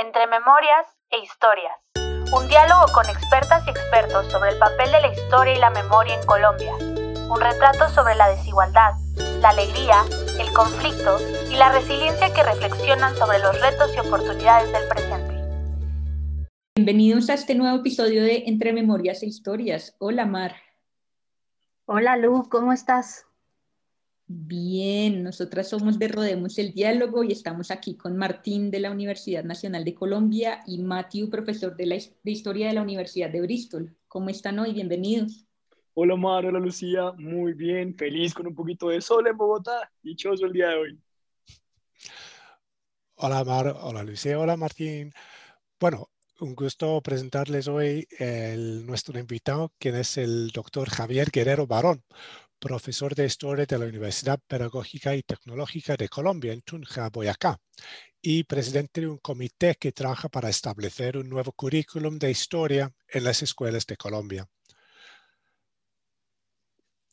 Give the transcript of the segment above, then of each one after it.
Entre Memorias e Historias. Un diálogo con expertas y expertos sobre el papel de la historia y la memoria en Colombia. Un retrato sobre la desigualdad, la alegría, el conflicto y la resiliencia que reflexionan sobre los retos y oportunidades del presente. Bienvenidos a este nuevo episodio de Entre Memorias e Historias. Hola Mar. Hola Lu, ¿cómo estás? Bien, nosotras somos de Rodemos el Diálogo y estamos aquí con Martín de la Universidad Nacional de Colombia y Matthew, profesor de, la, Historia de la Universidad de Bristol. ¿Cómo están hoy? Bienvenidos. Hola Mar, hola Lucía, muy bien, feliz con un poquito de sol en Bogotá, dichoso el día de hoy. Hola Mar, hola Lucía, hola Martín. Bueno, un gusto presentarles hoy el, nuestro invitado, quien es el doctor Javier Guerrero Barón, profesor de Historia de la Universidad Pedagógica y Tecnológica de Colombia en Tunja, Boyacá, y presidente de un comité que trabaja para establecer un nuevo currículum de historia en las escuelas de Colombia.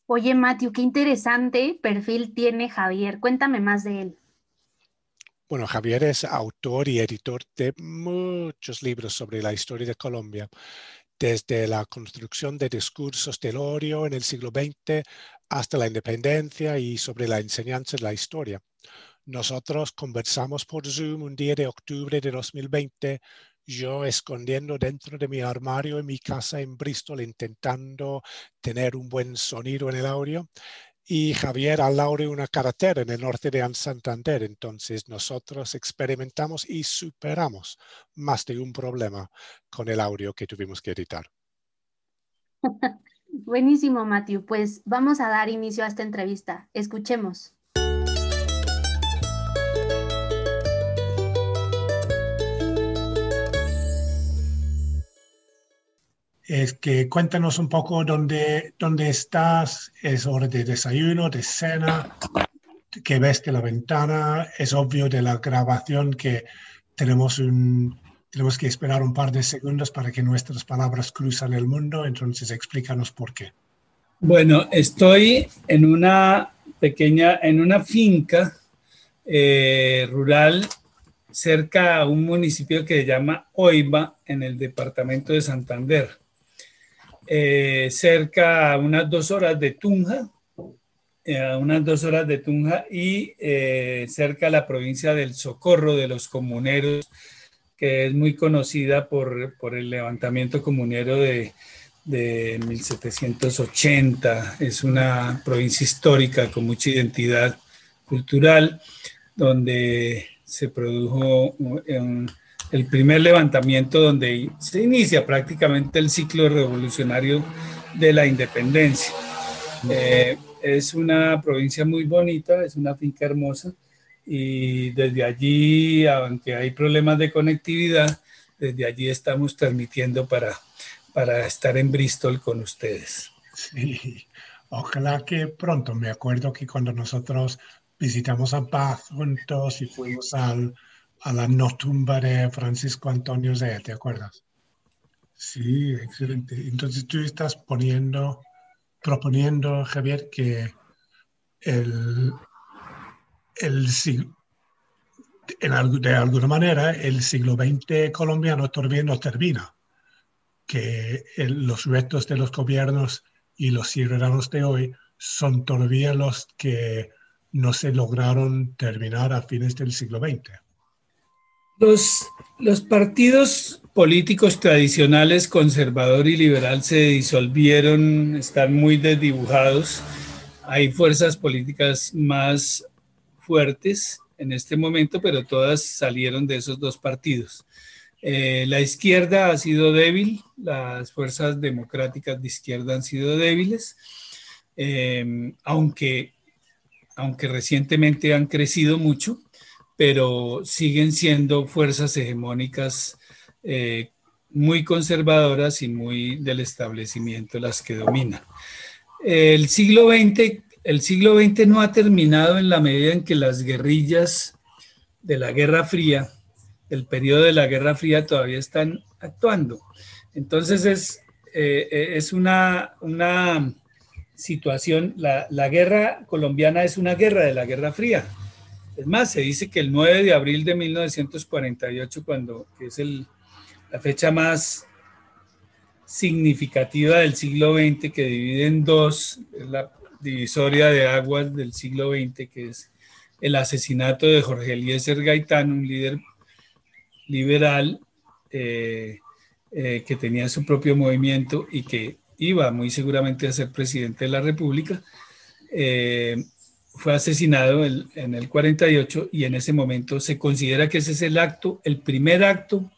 Oye, Matthew, qué interesante perfil tiene Javier. Cuéntame más de él. Bueno, Javier es autor y editor de muchos libros sobre la historia de Colombia desde la construcción de discursos del odio en el siglo XX hasta la independencia y sobre la enseñanza de la historia. Nosotros conversamos por Zoom un día de octubre de 2020, yo escondiendo dentro de mi armario en mi casa en Bristol, intentando tener un buen sonido en el audio, y Javier al lado de una carretera en el norte de Santander. Entonces nosotros experimentamos y superamos más de un problema con el audio que tuvimos que editar. Buenísimo, Matthew. Pues vamos a dar inicio a esta entrevista. Escuchemos. Es que cuéntanos un poco dónde, dónde estás, es hora de desayuno, de cena, que ves de la ventana, es obvio de la grabación que tenemos, un, tenemos que esperar un par de segundos para que nuestras palabras cruzan el mundo, entonces explícanos por qué. Bueno, estoy en una pequeña, en una finca eh, rural cerca a un municipio que se llama Oiva, en el departamento de Santander. Eh, cerca a unas dos horas de Tunja, eh, unas dos horas de Tunja y eh, cerca a la provincia del Socorro de los Comuneros, que es muy conocida por, por el levantamiento comunero de, de 1780. Es una provincia histórica con mucha identidad cultural, donde se produjo el primer levantamiento donde se inicia prácticamente el ciclo revolucionario de la independencia. Eh, es una provincia muy bonita, es una finca hermosa y desde allí, aunque hay problemas de conectividad, desde allí estamos transmitiendo para, para estar en Bristol con ustedes. Sí, ojalá que pronto. Me acuerdo que cuando nosotros visitamos a Bath juntos y fuimos al, a la no tumba de Francisco Antonio Zea, ¿te acuerdas? Sí, excelente. Entonces tú estás poniendo, proponiendo, Javier, que el, el en, de alguna manera el siglo XX colombiano todavía no termina, que los restos de los gobiernos y los ciudadanos de hoy son todavía los que no se lograron terminar a fines del siglo XX. Los, partidos políticos tradicionales, conservador y liberal, se disolvieron, están muy desdibujados. Hay fuerzas políticas más fuertes en este momento, pero todas salieron de esos dos partidos. Eh, la izquierda ha sido débil, las fuerzas democráticas de izquierda han sido débiles, eh, aunque, aunque recientemente han crecido mucho pero siguen siendo fuerzas hegemónicas eh, muy conservadoras y muy del establecimiento las que dominan. El siglo XX, el siglo XX no ha terminado en la medida en que las guerrillas de la Guerra Fría, el periodo de la Guerra Fría todavía están actuando. Entonces es, eh, es una, una situación, la, la guerra colombiana es una guerra de la Guerra Fría Es más, se dice que el 9 de abril de 1948, cuando que es el, la fecha más significativa del siglo XX, que divide en dos, es la divisoria de aguas del siglo XX, que es el asesinato de Jorge Eliezer Gaitán, un líder liberal eh, eh, que tenía su propio movimiento y que iba muy seguramente a ser presidente de la República, eh, fue asesinado en, el 48 y en ese momento se considera que ese es el acto, el primer acto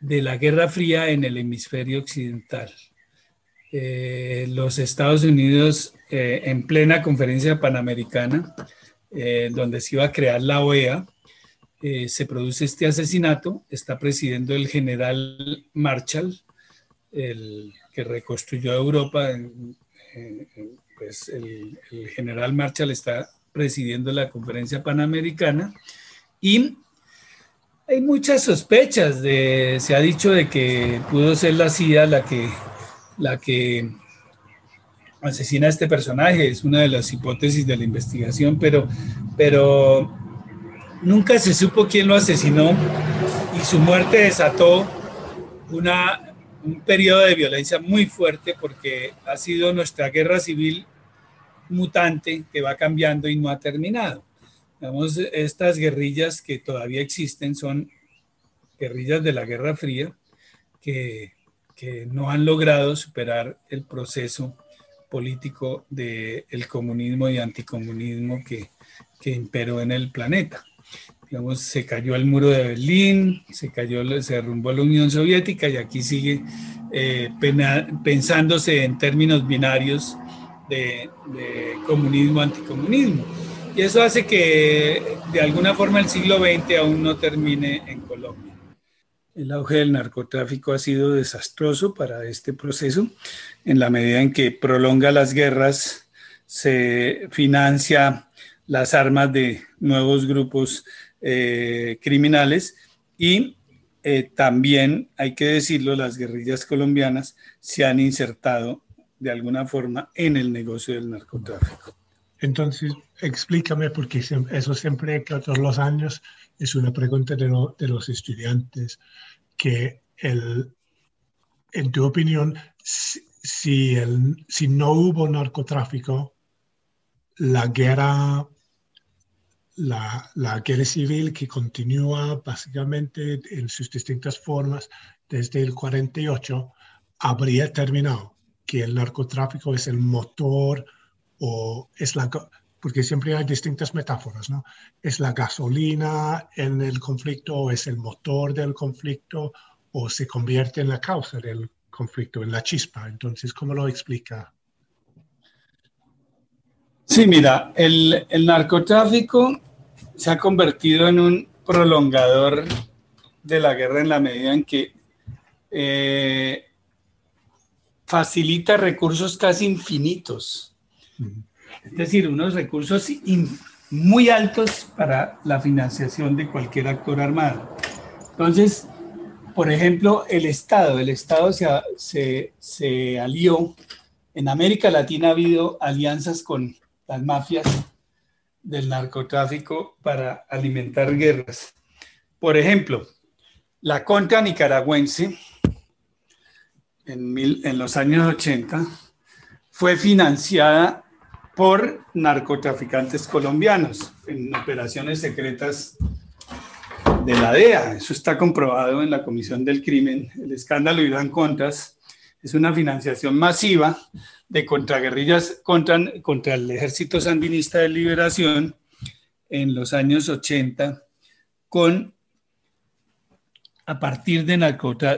de la Guerra Fría en el hemisferio occidental. Eh, los Estados Unidos, eh, en plena conferencia panamericana, donde se iba a crear la OEA, se produce este asesinato, está presidiendo el general Marshall, el que reconstruyó Europa, pues el, general Marshall está presidiendo la conferencia panamericana y hay muchas sospechas de, se ha dicho de que pudo ser la CIA la que, la que asesina a este personaje, es una de las hipótesis de la investigación, pero, pero nunca se supo quién lo asesinó y su muerte desató una un periodo de violencia muy fuerte porque ha sido nuestra guerra civil mutante que va cambiando y no ha terminado. Digamos, estas guerrillas que todavía existen son guerrillas de la Guerra Fría que, que no han logrado superar el proceso político del comunismo y anticomunismo que, que imperó en el planeta digamos, se cayó el muro de Berlín, se cayó, se derrumbó la Unión Soviética y aquí sigue eh, pensándose en términos binarios de, comunismo, anticomunismo. Y eso hace que de alguna forma el siglo XX aún no termine en Colombia. El auge del narcotráfico ha sido desastroso para este proceso en la medida en que prolonga las guerras, se financia las armas de nuevos grupos eh, criminales y eh, también, hay que decirlo, las guerrillas colombianas se han insertado de alguna forma en el negocio del narcotráfico. Entonces, explícame, porque eso siempre, que todos los años, es una pregunta de, de los estudiantes, que el, en tu opinión, si, el, si no hubo narcotráfico, la guerra la, guerra civil que continúa básicamente en sus distintas formas desde el 48 habría terminado, que el narcotráfico es el motor o es la, porque siempre hay distintas metáforas, ¿no? Es la gasolina en el conflicto o es el motor del conflicto o se convierte en la causa del conflicto, en la chispa. Entonces, ¿cómo lo explica? Sí, mira, el, el narcotráfico se ha convertido en un prolongador de la guerra en la medida en que eh, facilita recursos casi infinitos. Es decir, unos recursos muy altos para la financiación de cualquier actor armado. Entonces, por ejemplo, el Estado, el Estado se, se alió, en América Latina ha habido alianzas con las mafias del narcotráfico para alimentar guerras. Por ejemplo, la contra nicaragüense en, en los años 80 fue financiada por narcotraficantes colombianos en operaciones secretas de la DEA. Eso está comprobado en la Comisión del Crimen. El escándalo Irán Contras es una financiación masiva de contraguerrillas contra, contra el ejército sandinista de liberación en los años 80 con a partir de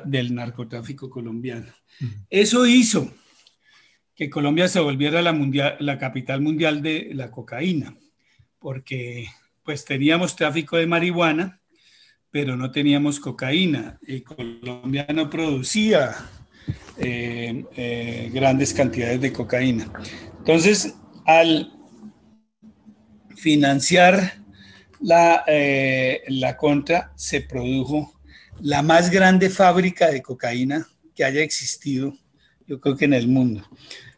del narcotráfico colombiano. Eso hizo que Colombia se volviera la, mundial, la capital mundial de la cocaína, porque pues teníamos tráfico de marihuana, pero no teníamos cocaína y Colombia no producía eh, eh, grandes cantidades de cocaína. Entonces, al financiar la, eh, la contra, se produjo la más grande fábrica de cocaína que haya existido, yo creo que en el mundo.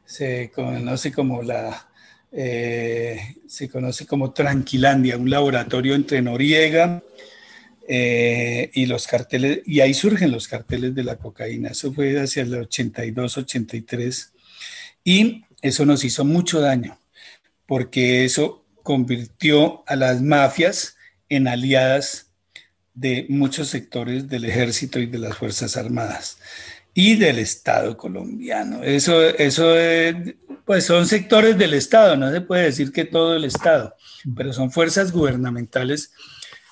Se conoce como la se conoce como Tranquilandia, un laboratorio entre Noriega eh, y los carteles, y ahí surgen los carteles de la cocaína. Eso fue hacia el 82, 83, y eso nos hizo mucho daño, porque eso convirtió a las mafias en aliadas de muchos sectores del ejército y de las Fuerzas Armadas y del Estado colombiano. Eso, eso pues son sectores del Estado, no se puede decir que todo el Estado, pero son fuerzas gubernamentales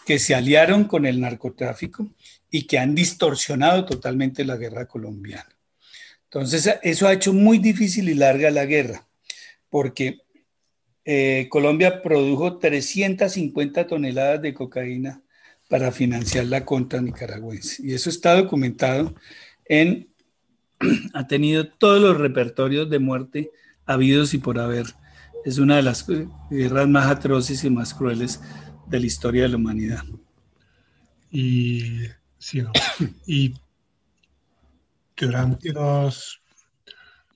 que se aliaron con el narcotráfico y que han distorsionado totalmente la guerra colombiana. Entonces, eso ha hecho muy difícil y larga la guerra, porque eh, Colombia produjo 350 toneladas de cocaína para financiar la contra nicaragüense. Y eso está documentado en, ha tenido todos los repertorios de muerte habidos y por haber. Es una de las guerras más atroces y más crueles de la historia de la humanidad. Y, sí, y durante los,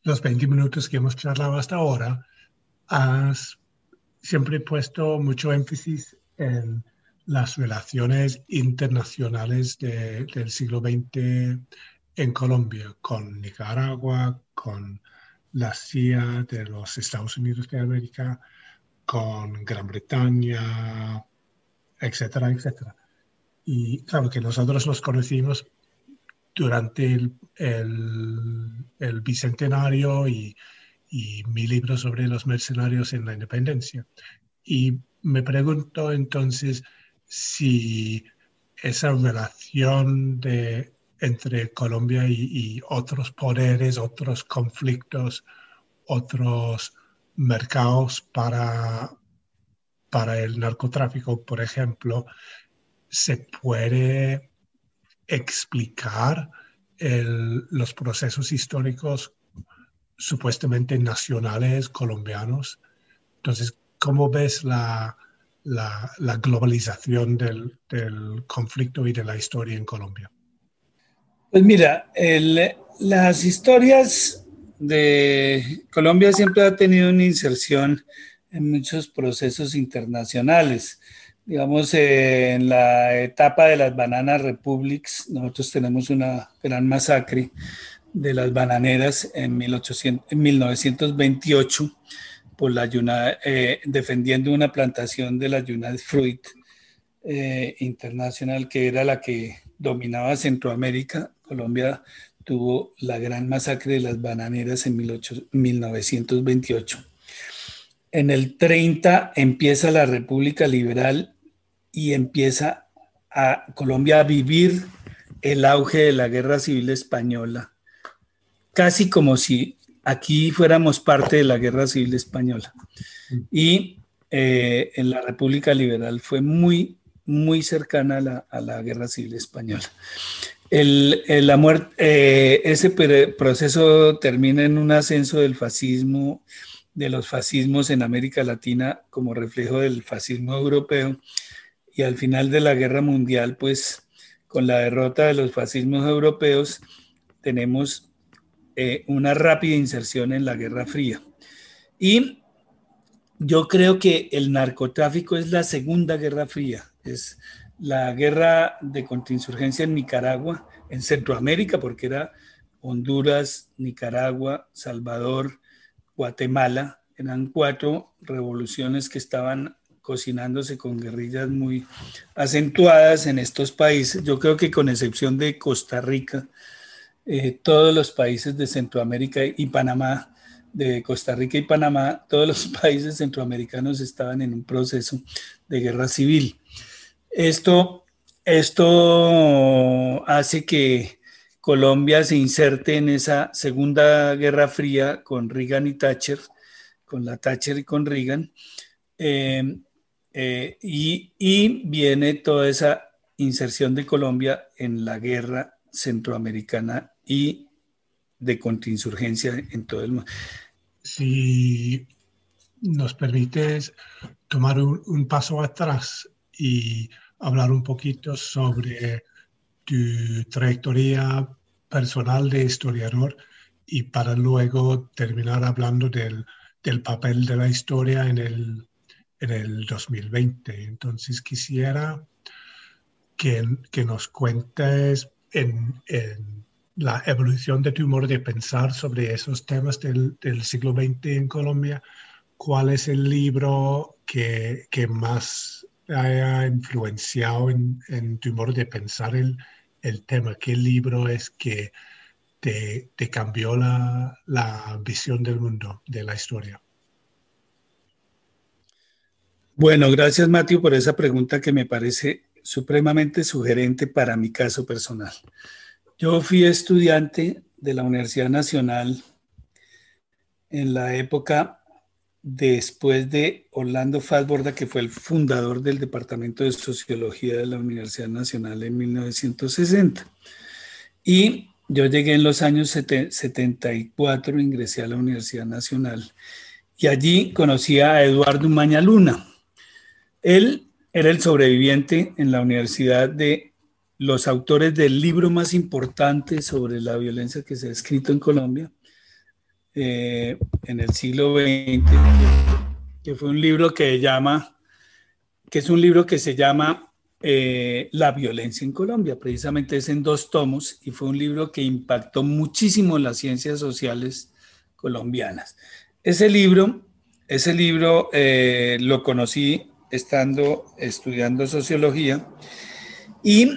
los 20 minutos que hemos charlado hasta ahora, has siempre puesto mucho énfasis en las relaciones internacionales del siglo XX en Colombia, con Nicaragua, con la CIA de los Estados Unidos de América, con Gran Bretaña, etcétera, etcétera. Y claro que nosotros nos conocimos durante el, bicentenario y, y mi libro sobre los mercenarios en la independencia. Y me pregunto entonces, si esa relación de, entre Colombia y, otros poderes, otros conflictos, otros mercados para, para el narcotráfico, por ejemplo, se puede explicar los procesos históricos supuestamente nacionales colombianos. Entonces, ¿cómo ves la, la, globalización del, conflicto y de la historia en Colombia? Pues mira, las historias de Colombia siempre ha tenido una inserción en muchos procesos internacionales. Digamos, en la etapa de las Bananas Republics, nosotros tenemos una gran masacre de las bananeras en, 1800, en 1928 por la eh, defendiendo una plantación de la United Fruit eh, Internacional, que era la que dominaba Centroamérica. Colombia tuvo la gran masacre de las bananeras en 1928. En el 30 empieza la República Liberal y empieza a Colombia a vivir el auge de la Guerra Civil Española, casi como si aquí fuéramos parte de la Guerra Civil Española. Y eh, en la República Liberal fue muy, muy cercana a la, Guerra Civil Española. El, la muerte, eh, ese proceso termina en un ascenso del fascismo, de los fascismos en América Latina como reflejo del fascismo europeo. Y al final de la guerra mundial, pues con la derrota de los fascismos europeos, tenemos eh, una rápida inserción en la Guerra Fría. Y yo creo que el narcotráfico es la segunda Guerra Fría, es la guerra de contrainsurgencia en Nicaragua, en Centroamérica, porque era Honduras, Nicaragua, Salvador, Guatemala, eran cuatro revoluciones que estaban cocinándose con guerrillas muy acentuadas en estos países. Yo creo que con excepción de Costa Rica, eh, todos los países de Centroamérica y Panamá, de Costa Rica y Panamá, todos los países centroamericanos estaban en un proceso de guerra civil. Esto, esto hace que Colombia se inserte en esa segunda guerra fría con Reagan y Thatcher, con la Thatcher y con Reagan, eh, eh, y, viene toda esa inserción de Colombia en la guerra centroamericana y de contrainsurgencia en todo el mundo. Si nos permites tomar un, paso atrás y hablar un poquito sobre tu trayectoria personal de historiador y para luego terminar hablando del, del papel de la historia en el, en el 2020. Entonces quisiera que, que nos cuentes en, en, la evolución de tu modo de pensar sobre esos temas del, del siglo XX en Colombia. ¿Cuál es el libro que, que más haya influenciado en, tu modo de pensar el, el tema? ¿Qué libro es que te, cambió la, la visión del mundo, de la historia? Bueno, gracias Mateo por esa pregunta que me parece supremamente sugerente para mi caso personal. Yo fui estudiante de la Universidad Nacional en la época después de Orlando Falborda, que fue el fundador del Departamento de Sociología de la Universidad Nacional en 1960. Y yo llegué en los años 74, ingresé a la Universidad Nacional y allí conocí a Eduardo Maña Luna. Él era el sobreviviente en la universidad de los autores del libro más importante sobre la violencia que se ha escrito en Colombia eh, en el siglo XX, que fue un libro que llama, que es un libro que se llama eh, La violencia en Colombia, precisamente es en dos tomos y fue un libro que impactó muchísimo las ciencias sociales colombianas. Ese libro, ese libro eh, lo conocí estando estudiando sociología y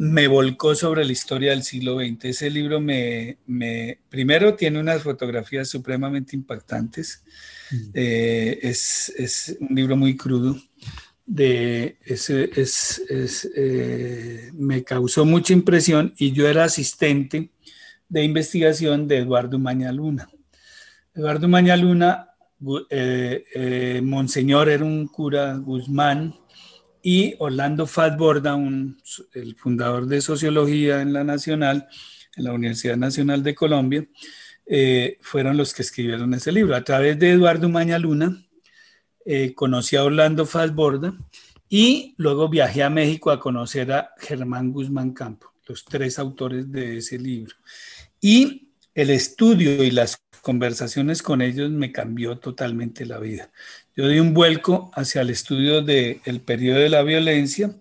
me volcó sobre la historia del siglo XX. Ese libro me, me primero tiene unas fotografías supremamente impactantes. Mm. Eh, es, es, un libro muy crudo. De, es, es, eh, me causó mucha impresión y yo era asistente de investigación de Eduardo Mañaluna. Eduardo Mañaluna eh, eh, Monseñor era un cura Guzmán y Orlando Fatborda, un, el fundador de sociología en la Nacional, en la Universidad Nacional de Colombia, eh, fueron los que escribieron ese libro. A través de Eduardo Mañaluna, eh, conocí a Orlando Fatborda y luego viajé a México a conocer a Germán Guzmán Campo, los tres autores de ese libro. Y el estudio y las conversaciones con ellos me cambió totalmente la vida. Yo di un vuelco hacia el estudio del el periodo de la violencia.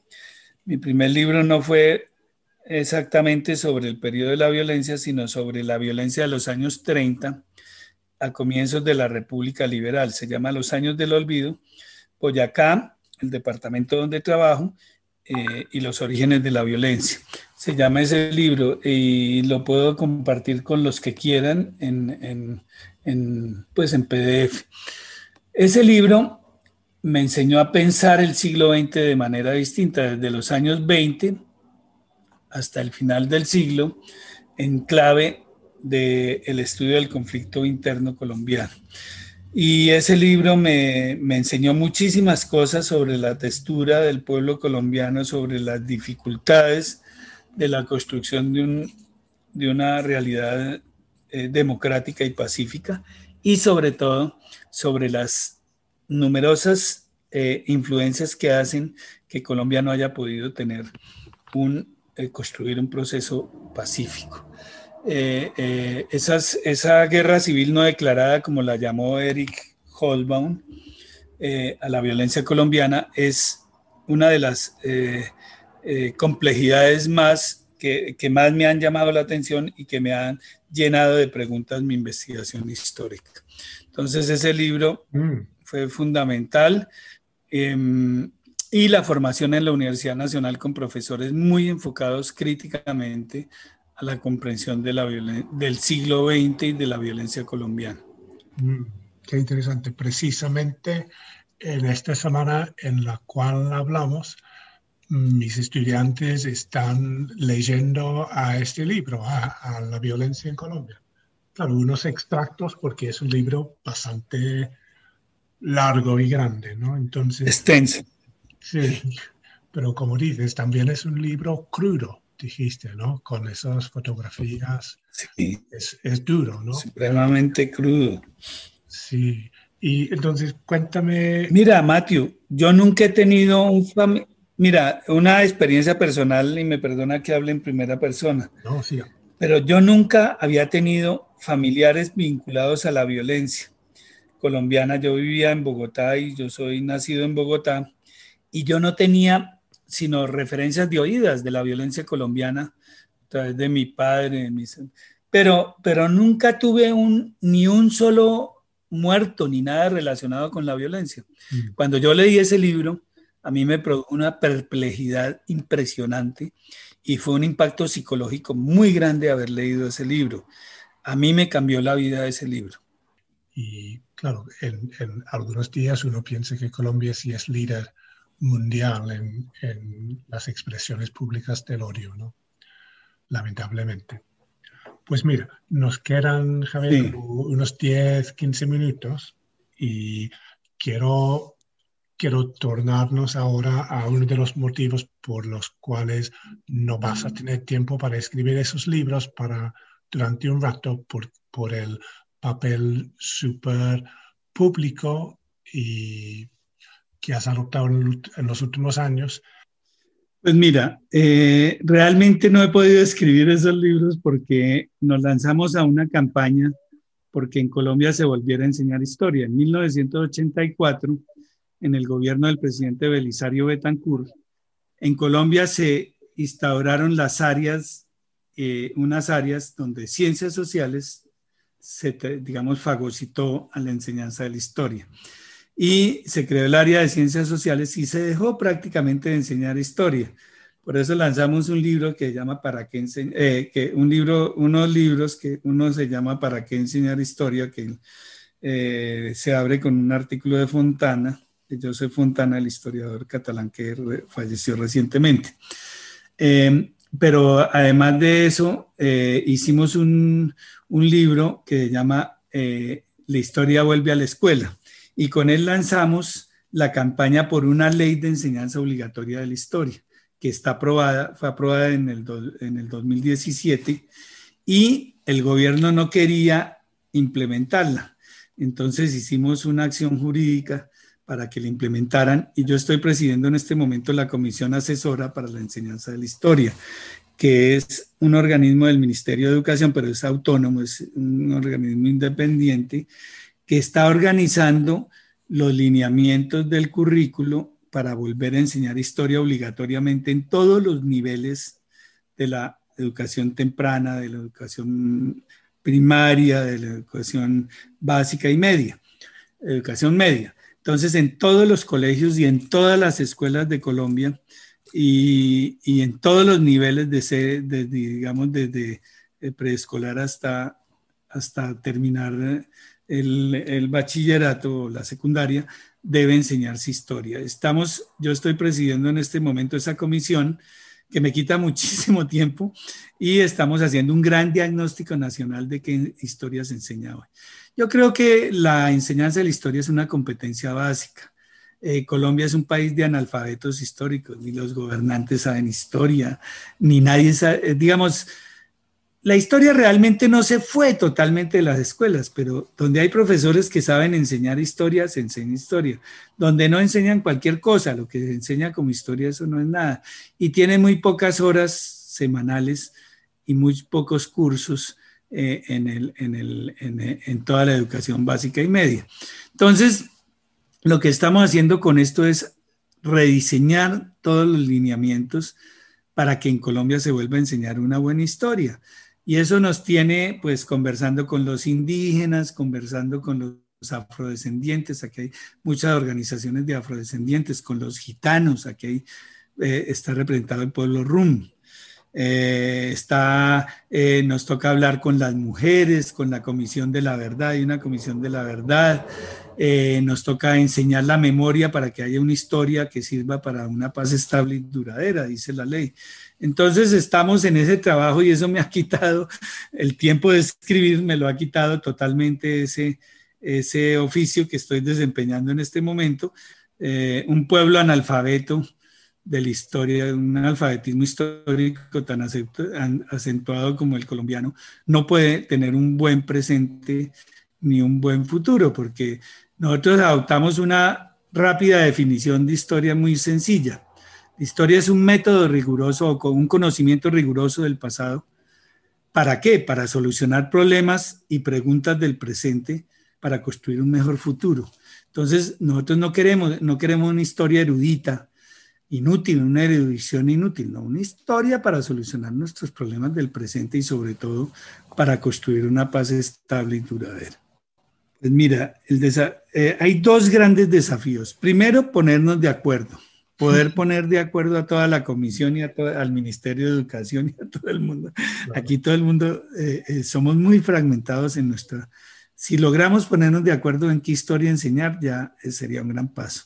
Mi primer libro no fue exactamente sobre el periodo de la violencia, sino sobre la violencia de los años 30 a comienzos de la República Liberal. Se llama Los años del olvido. Boyacá, el departamento donde trabajo, eh, y los orígenes de la violencia. Se llama ese libro y lo puedo compartir con los que quieran en, en, pues en PDF. Ese libro me enseñó a pensar el siglo XX de manera distinta, desde los años 20 hasta el final del siglo, en clave del el estudio del conflicto interno colombiano. Y ese libro me, me, enseñó muchísimas cosas sobre la textura del pueblo colombiano, sobre las dificultades de la construcción de, un, de una realidad eh, democrática y pacífica y sobre todo sobre las numerosas eh, influencias que hacen que Colombia no haya podido tener un, eh, construir un proceso pacífico. Eh, esa guerra civil no declarada, como la llamó Eric Holbaum, a la violencia colombiana, es una de las complejidades más que, que, más me han llamado la atención y que me han llenado de preguntas mi investigación histórica. Entonces ese libro mm. fue fundamental. Em, y la formación en la Universidad Nacional con profesores muy enfocados críticamente a la comprensión de la del siglo XX y de la violencia colombiana. Mm, qué interesante. Precisamente en esta semana en la cual hablamos, mis estudiantes están leyendo a este libro, a, la violencia en Colombia. Claro, unos extractos porque es un libro bastante largo y grande, ¿no? Entonces... Extenso. Sí, pero como dices, también es un libro crudo dijiste, ¿no? Con esas fotografías. Sí. Es, es, duro, ¿no? Supremamente crudo. Sí. Y entonces, cuéntame. Mira, Matthew, yo nunca he tenido un Mira, una experiencia personal, y me perdona que hable en primera persona. No, sí. Pero yo nunca había tenido familiares vinculados a la violencia. colombiana. Yo vivía en Bogotá y yo soy nacido en Bogotá y yo no tenía sino referencias de oídas de la violencia colombiana a través de mi padre, de mis, pero, pero nunca tuve un, ni un solo muerto ni nada relacionado con la violencia. Mm. Cuando yo leí ese libro, a mí me produjo una perplejidad impresionante y fue un impacto psicológico muy grande haber leído ese libro. A mí me cambió la vida ese libro. Y claro, en, algunos días uno piensa que Colombia sí es líder mundial en, en las expresiones públicas del odio, ¿no? Lamentablemente. Pues mira, nos quedan, Javier, unos 10, 15 minutos y quiero, quiero tornarnos ahora a uno de los motivos por los cuales no vas a tener tiempo para escribir esos libros para durante un rato por, por el papel súper público y que has adoptado en los últimos años pues mira, eh, realmente no he podido escribir esos libros porque nos lanzamos a una campaña porque en Colombia se volviera a enseñar historia. En 1984, en el gobierno del presidente Belisario Betancourt, en Colombia se instauraron las áreas, eh, unas áreas donde ciencias sociales se, digamos, fagocitó a la enseñanza de la historia y se creó el área de ciencias sociales y se dejó prácticamente de enseñar historia. Por eso lanzamos un libro que llama Para qué enseñar, eh, que un libro, unos libros que uno se llama Para qué enseñar historia, que eh, se abre con un artículo de Fontana, de José Fontana, el historiador catalán que falleció recientemente. Em, pero además de eso, eh, hicimos un, un, libro que se llama La historia vuelve a la escuela y con él lanzamos la campaña por una ley de enseñanza obligatoria de la historia, que está aprobada, fue aprobada en el, en el 2017 y el gobierno no quería implementarla. Entonces hicimos una acción jurídica para que la implementaran y yo estoy presidiendo en este momento la Comisión Asesora para la Enseñanza de la Historia, que es un organismo del Ministerio de Educación, pero es autónomo, es un organismo independiente que está organizando los lineamientos del currículo para volver a enseñar historia obligatoriamente en todos los niveles de la educación temprana, de la educación primaria, de la educación básica y media, educación media. Entonces, en todos los colegios y en todas las escuelas de Colombia y, en todos los niveles de, digamos, desde preescolar hasta, hasta terminar el, bachillerato la secundaria debe enseñarse historia. Estamos, yo estoy presidiendo en este momento esa comisión que me quita muchísimo tiempo y estamos haciendo un gran diagnóstico nacional de qué historia se enseña hoy. Yo creo que la enseñanza de la historia es una competencia básica. Eh, Colombia es un país de analfabetos históricos, ni los gobernantes saben historia, ni nadie sabe, eh, digamos, la historia realmente no se fue totalmente de las escuelas, pero donde hay profesores que saben enseñar historia, se enseña historia. Donde no enseñan cualquier cosa, lo que se enseña como historia, eso no es nada. Y tiene muy pocas horas semanales y muy pocos cursos eh, en, en toda la educación básica y media. Entonces, lo que estamos haciendo con esto es rediseñar todos los lineamientos para que en Colombia se vuelva a enseñar una buena historia. Y eso nos tiene pues conversando con los indígenas, conversando con los afrodescendientes, aquí hay muchas organizaciones de afrodescendientes, con los gitanos, aquí hay, eh, está representado el pueblo rum. Eh, está, eh, nos toca hablar con las mujeres, con la Comisión de la Verdad, hay una Comisión de la Verdad. nos toca enseñar la memoria para que haya una historia que sirva para una paz estable y duradera, dice la ley. Entonces estamos en ese trabajo y eso me ha quitado el tiempo de escribir, me lo ha quitado totalmente ese, ese oficio que estoy desempeñando en este momento. Eh, un pueblo analfabeto de la historia, un alfabetismo histórico tan acentuado como el colombiano, no puede tener un buen presente ni un buen futuro, porque nosotros adoptamos una rápida definición de historia muy sencilla historia es un método riguroso o con un conocimiento riguroso del pasado. ¿Para qué? Para solucionar problemas y preguntas del presente para construir un mejor futuro. Entonces, nosotros no queremos, no queremos una historia erudita, inútil, una erudición inútil, no, una historia para solucionar nuestros problemas del presente y sobre todo para construir una paz estable y duradera. Pues mira, eh, hay dos grandes desafíos. Primero, ponernos de acuerdo, poder poner de acuerdo a toda la comisión y a al Ministerio de Educación y a todo el mundo. Aquí todo el mundo eh, eh, somos muy fragmentados en nuestra... Si logramos ponernos de acuerdo en qué historia enseñar, ya sería un gran paso.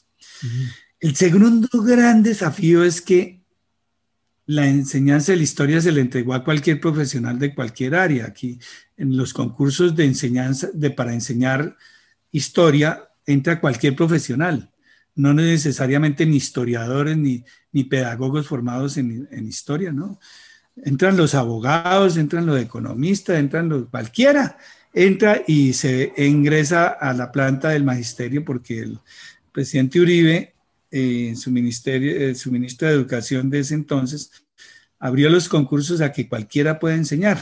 El segundo gran desafío es que la enseñanza de la historia se le entregó a cualquier profesional de cualquier área. Aquí en los concursos de enseñanza, de, para enseñar historia, entra cualquier profesional, no necesariamente ni historiadores ni, ni pedagogos formados en, en, historia, ¿no? Entran los abogados, entran los economistas, entran los cualquiera, entra y se ingresa a la planta del magisterio porque el presidente Uribe en su ministerio, su ministro de Educación de ese entonces, abrió los concursos a que cualquiera pueda enseñar.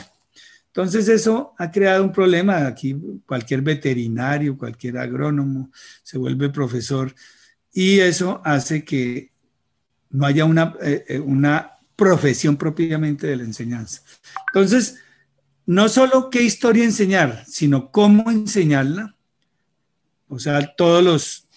Entonces eso ha creado un problema. Aquí cualquier veterinario, cualquier agrónomo se vuelve profesor y eso hace que no haya una, eh, eh, una profesión propiamente de la enseñanza. Entonces, no solo qué historia enseñar, sino cómo enseñarla. O sea, todos los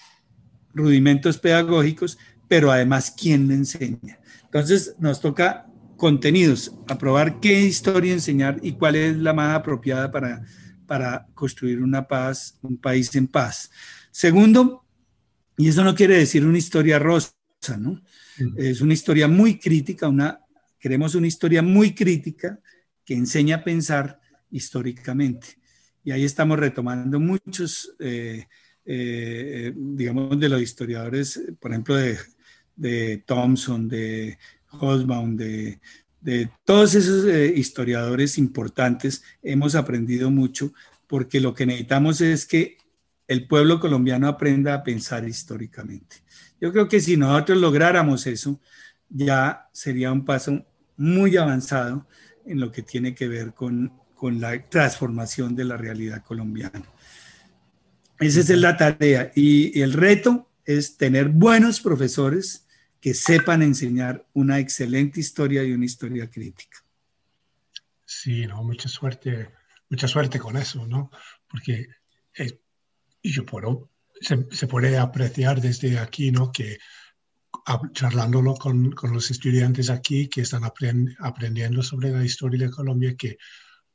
rudimentos pedagógicos, pero además quién le enseña. Entonces nos toca contenidos, aprobar qué historia enseñar y cuál es la más apropiada para, para construir una paz, un país en paz. Segundo, y eso no quiere decir una historia rosa, ¿no? Es una historia muy crítica, una, queremos una historia muy crítica que enseña a pensar históricamente. Y ahí estamos retomando muchos eh, eh, digamos, de los historiadores, por ejemplo, de, de Thompson, de Hosbaum, de, de todos esos eh, historiadores importantes, hemos aprendido mucho porque lo que necesitamos es que el pueblo colombiano aprenda a pensar históricamente. Yo creo que si nosotros lográramos eso, ya sería un paso muy avanzado en lo que tiene que ver con, con la transformación de la realidad colombiana. Esa es la tarea. Y, el reto es tener buenos profesores que sepan enseñar una excelente historia y una historia crítica. Sí, no, mucha suerte, mucha suerte con eso, ¿no? Porque eh, yo puedo, se, puede apreciar desde aquí, ¿no? Que charlándolo con, con los estudiantes aquí que están aprendiendo sobre la historia de Colombia, que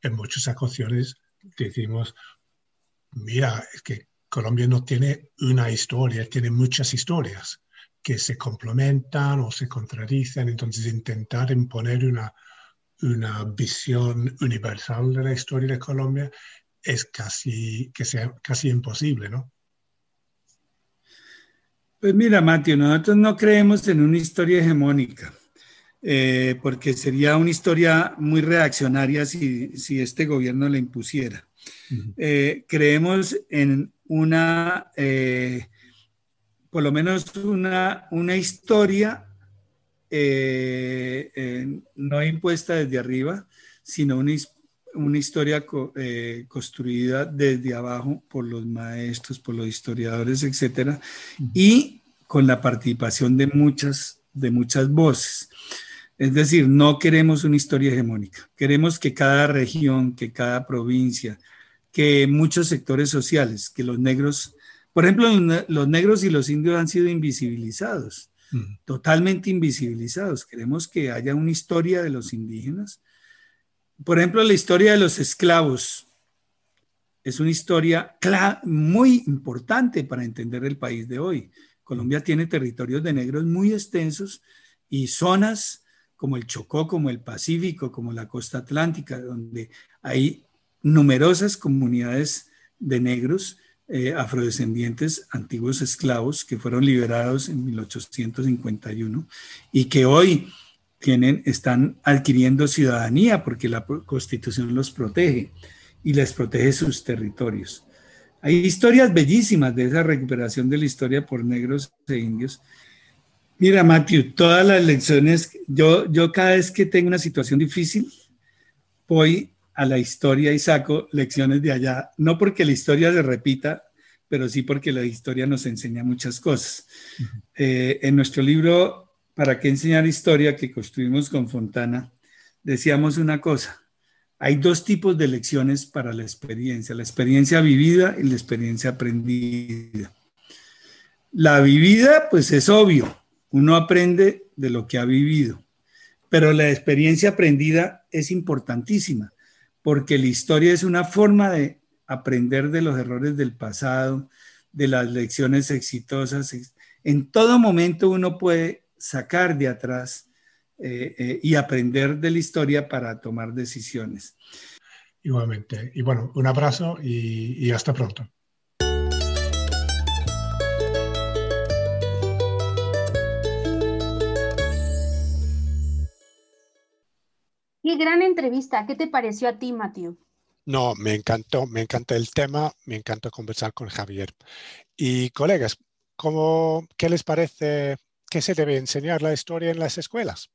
en muchas ocasiones decimos, mira, es que Colombia no tiene una historia, tiene muchas historias que se complementan o se contradicen. Entonces, intentar imponer una, una visión universal de la historia de Colombia es casi, que sea casi imposible, ¿no? Pues mira, Mateo, nosotros no creemos en una historia hegemónica, eh, porque sería una historia muy reaccionaria si, si este gobierno la impusiera. Eh, creemos en una, eh, por lo menos una, una historia eh, no impuesta desde arriba, sino una, una historia construida desde abajo por los maestros, por los historiadores, etcétera, y con la participación de muchas, de muchas voces. Es decir, no queremos una historia hegemónica, queremos que cada región, que cada provincia, que muchos sectores sociales, que los negros, por ejemplo, los negros y los indios han sido invisibilizados, totalmente invisibilizados. Queremos que haya una historia de los indígenas. Por ejemplo, la historia de los esclavos es una historia muy importante para entender el país de hoy. Colombia tiene territorios de negros muy extensos y zonas como el Chocó, como el Pacífico, como la costa atlántica, donde hay numerosas comunidades de negros eh, afrodescendientes, antiguos esclavos, que fueron liberados en 1851 y que hoy tienen, están adquiriendo ciudadanía porque la constitución los protege y les protege sus territorios. Hay historias bellísimas de esa recuperación de la historia por negros e indios. Mira, Matthew, todas las lecciones, yo, yo cada vez que tengo una situación difícil, voy a la historia y saco lecciones de allá, no porque la historia se repita, pero sí porque la historia nos enseña muchas cosas. Eh, en nuestro libro, ¿Para qué enseñar historia? que construimos con Fontana, decíamos una cosa, hay dos tipos de lecciones para la experiencia, la experiencia vivida y la experiencia aprendida. La vivida, pues es obvio, uno aprende de lo que ha vivido, pero la experiencia aprendida es importantísima, porque la historia es una forma de aprender de los errores del pasado, de las lecciones exitosas. En todo momento uno puede sacar de atrás eh, eh, y aprender de la historia para tomar decisiones. Igualmente. Y bueno, un abrazo y hasta pronto. Gran entrevista. ¿Qué te pareció a ti, Matthew? No, me encantó, me encanta el tema, me encantó conversar con Javier. Y colegas, ¿cómo, ¿qué les parece que se debe enseñar la historia en las escuelas?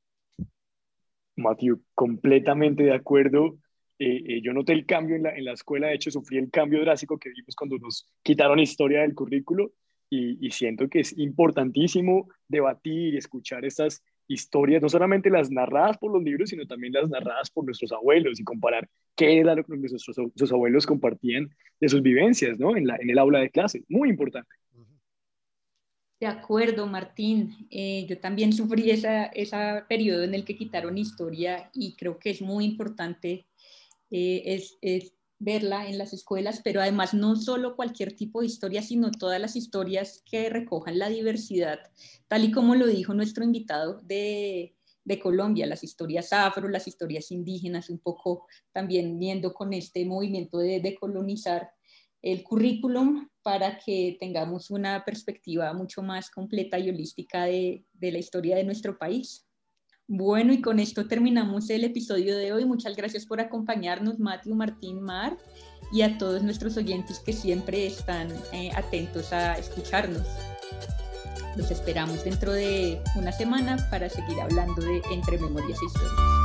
Matthew, completamente de acuerdo. Eh, eh, yo noté el cambio en la, en la, escuela, de hecho sufrí el cambio drástico que vimos cuando nos quitaron historia del currículo y, y siento que es importantísimo debatir y escuchar estas historias, no solamente las narradas por los libros, sino también las narradas por nuestros abuelos y comparar qué era lo que nuestros, abuelos compartían de sus vivencias ¿no? en, la, en el aula de clase. Muy importante. De acuerdo, Martín. Eh, yo también sufrí ese esa periodo en el que quitaron historia y creo que es muy importante eh, es, es verla en las escuelas, pero además no solo cualquier tipo de historia, sino todas las historias que recojan la diversidad, tal y como lo dijo nuestro invitado de, Colombia, las historias afro, las historias indígenas, un poco también viendo con este movimiento de decolonizar el currículum para que tengamos una perspectiva mucho más completa y holística de la historia de nuestro país. Bueno, y con esto terminamos el episodio de hoy. Muchas gracias por acompañarnos, Matthew, Martín, Mar, y a todos nuestros oyentes que siempre están eh, atentos a escucharnos. Los esperamos dentro de una semana para seguir hablando de Entre Memorias e Historias.